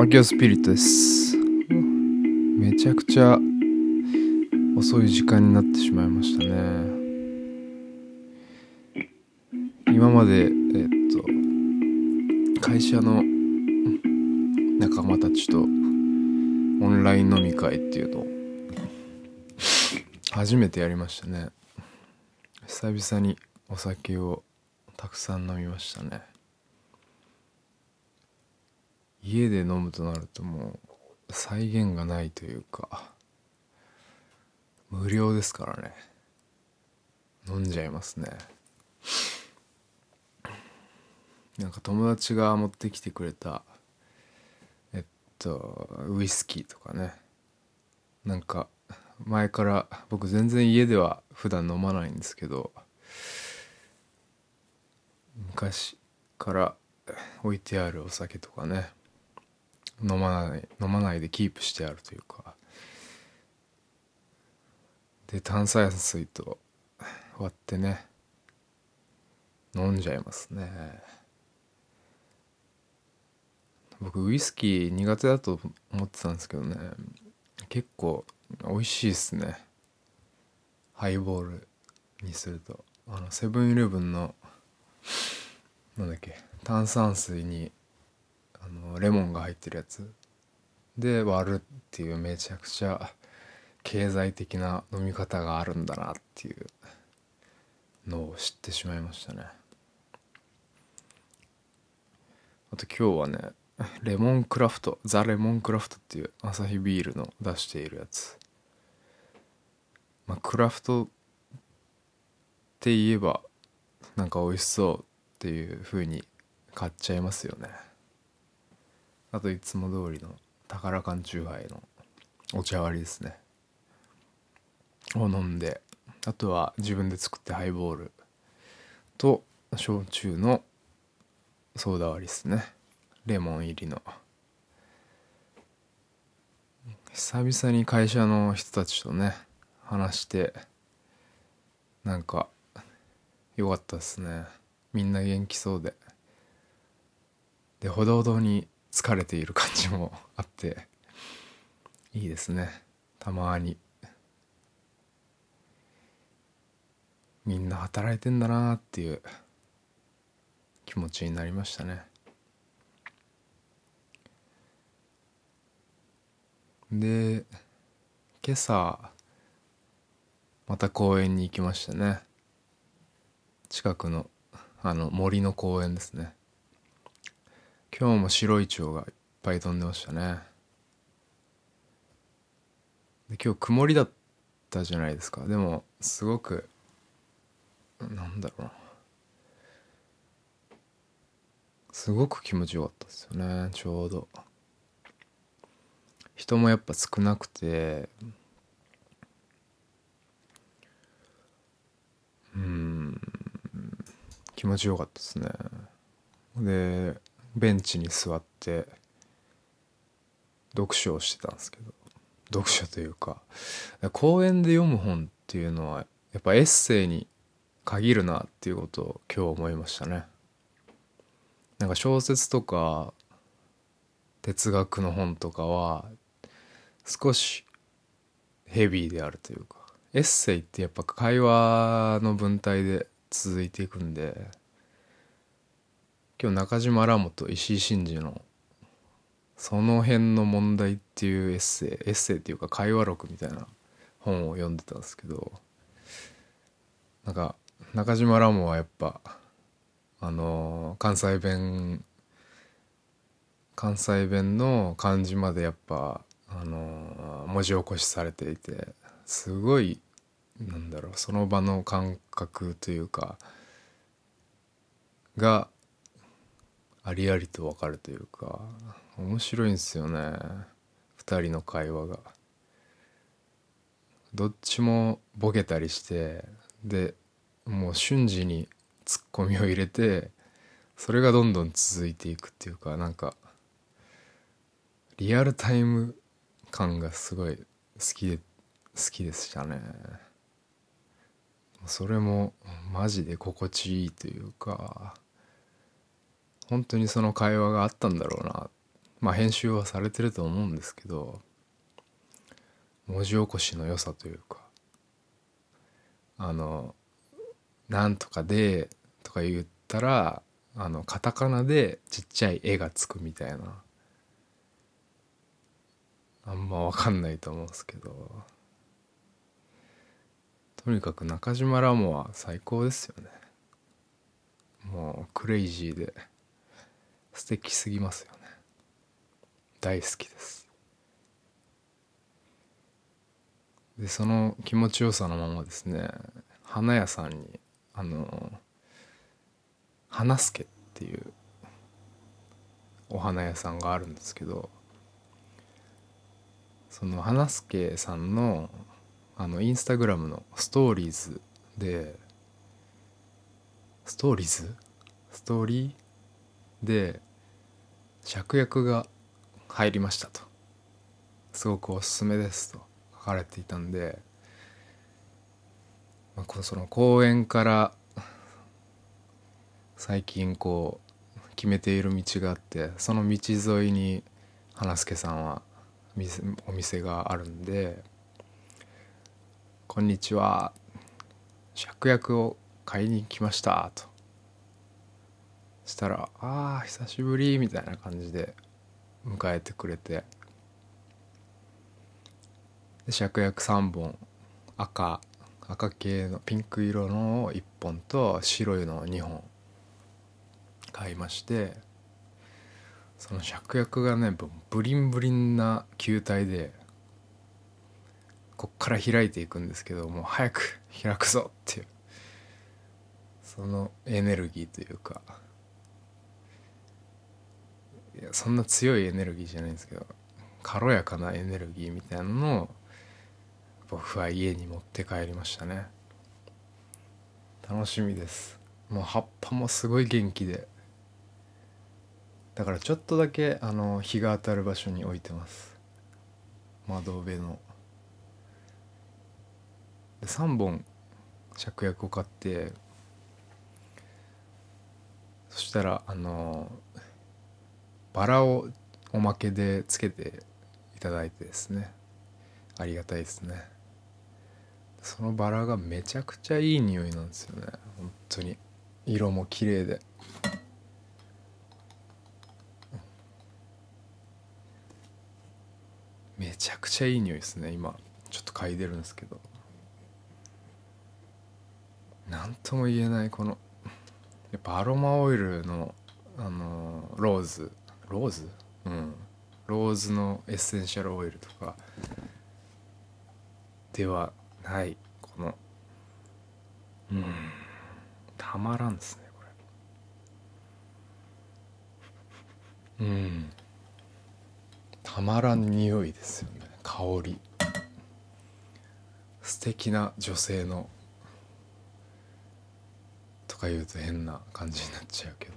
アキオスピリットです。めちゃくちゃ遅い時間になってしまいましたね。今までえっと会社の仲間たちとオンライン飲み会っていうのを初めてやりましたね。久々にお酒をたくさん飲みましたね。家で飲むとなるともう再現がないというか無料ですからね。飲んじゃいますね。なんか友達が持ってきてくれたえっとウイスキーとかね。なんか前から僕全然家では普段飲まないんですけど昔から置いてあるお酒とかね。飲まない飲まないでキープしてあるというか。で炭酸水と割ってね飲んじゃいますね。僕ウイスキー苦手だと思ってたんですけどね。結構美味しいっすね。ハイボールにすると。あのセブンイレブンのなんだっけ炭酸水にレモンが入ってるやつ。で割るっていうめちゃくちゃ経済的な飲み方があるんだなっていうのを知ってしまいましたね。あと今日はねレモンクラフトザ・レモンクラフトっていうアサヒビールの出しているやつ。まあクラフトって言えばなんか美味しそうっていう風に買っちゃいますよね。あといつも通りの宝缶チューハイのお茶割りですね。を飲んであとは自分で作ってハイボール。と焼酎のソーダ割りですね。レモン入りの。久々に会社の人たちとね話してなんか良かったですね。みんな元気そうで。でほどほどに疲れている感じも あっていいですね。たまに。みんな働いてんだなっていう気持ちになりましたね。で今朝また公園に行きましたね。近くのあの森の公園ですね。今日も白い蝶がいっぱい飛んでましたね。で今日曇りだったじゃないですか。でもすごくなんだろうな。すごく気持ちよかったですよね。ちょうど。人もやっぱ少なくて。うん。気持ちよかったですね。でベンチに座って読書をしてたんですけど。読書というか。公園で読む本っていうのはやっぱエッセイに限るなっていうことを今日思いましたね。なんか小説とか哲学の本とかは少しヘビーであるというか。エッセイってやっぱ会話の文体で続いていくんで今日中島ラモと石井真二のその辺の問題っていうエッセイエッセイっていうか会話録みたいな本を読んでたんですけどなんか中島ラモはやっぱあの関西弁関西弁の漢字までやっぱあの文字起こしされていてすごいなんだろうその場の感覚というかがありありと分かるというか面白いんですよね2人の会話が。どっちもボケたりしてでもう瞬時にツッコミを入れてそれがどんどん続いていくっていうかなんかリアルタイム感がすごい好きで好きでしたねそれもマジで心地いいというか本当にその会話があったんだろうな。まあ編集はされてると思うんですけど文字起こしの良さというかあの「なんとかで」とか言ったらあのカタカナでちっちゃい絵がつくみたいな。あんま分かんないと思うんですけど。とにかく中島ラモは最高ですよね。もうクレイジーで。素敵すぎますよね。大好きです。でその気持ちよさのままですね花屋さんにあの花助っていうお花屋さんがあるんですけどその花助さんのあのインスタグラムのストーリーズでストーリーズ？ストーリーで芍薬が入りましたとすごくおすすめですと書かれていたんで、まあ、その公園から最近こう決めている道があってその道沿いに花助さんはお店があるんでこんにちは。芍薬を買いに来ました」と。したら「ああ久しぶり」みたいな感じで迎えてくれて。で芍薬3本赤赤系のピンク色の1本と白いの2本買いまして。その芍薬がねブリンブリンな球体でこっから開いていくんですけどもう早く開くぞっていうそのエネルギーというか。いやそんな強いエネルギーじゃないんですけど軽やかなエネルギーみたいなのを僕は家に持って帰りましたね。楽しみです。もう葉っぱもすごい元気で。だからちょっとだけあの日が当たる場所に置いてます。窓辺の。で3本芍薬を買ってそしたらあのバラをおまけでつけていただいてですね。ありがたいですね。そのバラがめちゃくちゃいい匂いなんですよね。本当に。色も綺麗で。めちゃくちゃいい匂いですね。今ちょっと嗅いでるんですけど。何とも言えないこのやっぱアロマオイルのあのローズ。ローズ？うん。ローズのエッセンシャルオイルとかではないこのうんたまらんですねこれ。うん。たまらん匂いですよね香り。素敵な女性のか言うと変な感じになっちゃうけど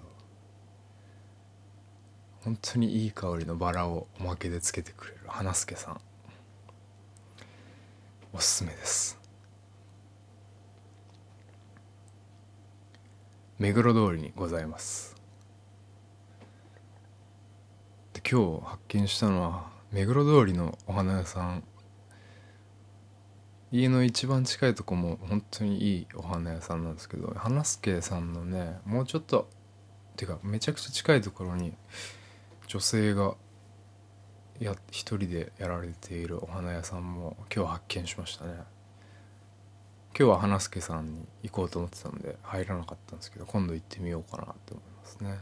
本当にいい香りのバラをおまけでつけてくれる花助さん。おすすめです。目黒通りにございます。で今日発見したのは目黒通りのお花屋さん。家の一番近いとこも本当にいいお花屋さんなんですけど花助さんのねもうちょっとっていうかめちゃくちゃ近いところに女性がや一人でやられているお花屋さんも今日発見しましたね。今日は花助さんに行こうと思ってたんで入らなかったんですけど今度行ってみようかなって思いますね。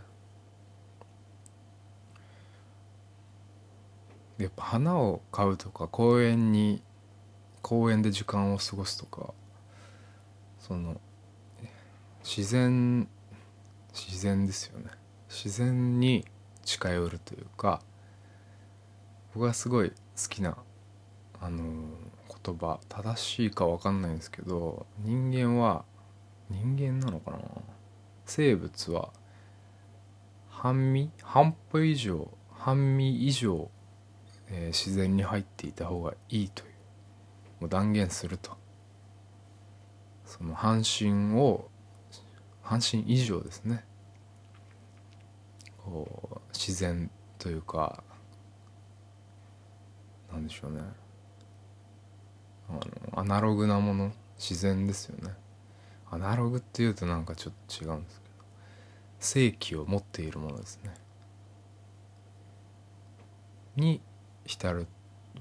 やっぱ花を買うとか公園に公園で時間を過ごすとかその自然自然ですよね。自然に近寄るというか僕がすごい好きなあの言葉正しいか分かんないんですけど人間は人間なのかな？生物は半身半歩以上半身以上、えー、自然に入っていた方がいいというもう断言すると。その半身を半身以上ですね。こ自然というかなんでしょうね。あのアナログなもの自然ですよね。アナログっていうとなんかちょっと違うんですけど正気を持っているものですね。に浸る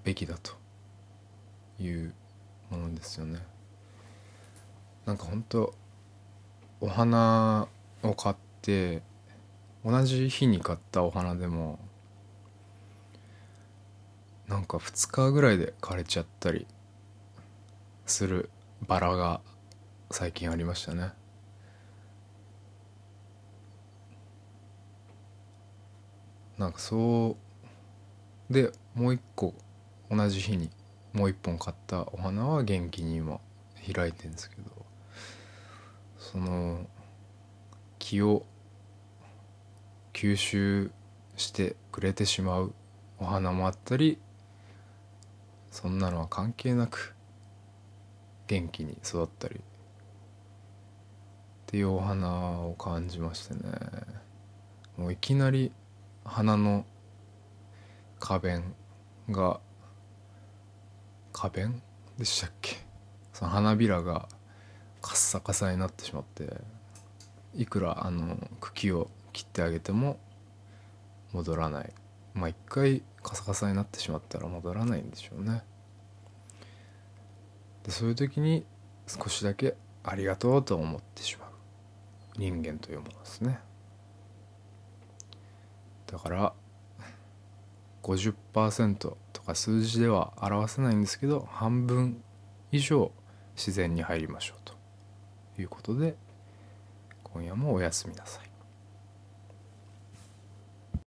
べきだというものですよね。なんか本当お花を買って同じ日に買ったお花でもなんか2日ぐらいで枯れちゃったりするバラが最近ありましたね。なんかそうでもう一個同じ日にもう一本買ったお花は元気に今開いてるんですけどその気を吸収してくれてしまうお花もあったりそんなのは関係なく元気に育ったりっていうお花を感じましてね。もういきなり花の花弁が花弁でしたっけ？その花びらがカッサカサになってしまっていくらあの茎を切ってあげても戻らない。まあ一回カサカサになってしまったら戻らないんでしょうね。でそういう時に少しだけありがとうと思ってしまう。人間というものですね。だから50%とか数字では表せないんですけど半分以上自然に入りましょうということで今夜もおやすみなさい。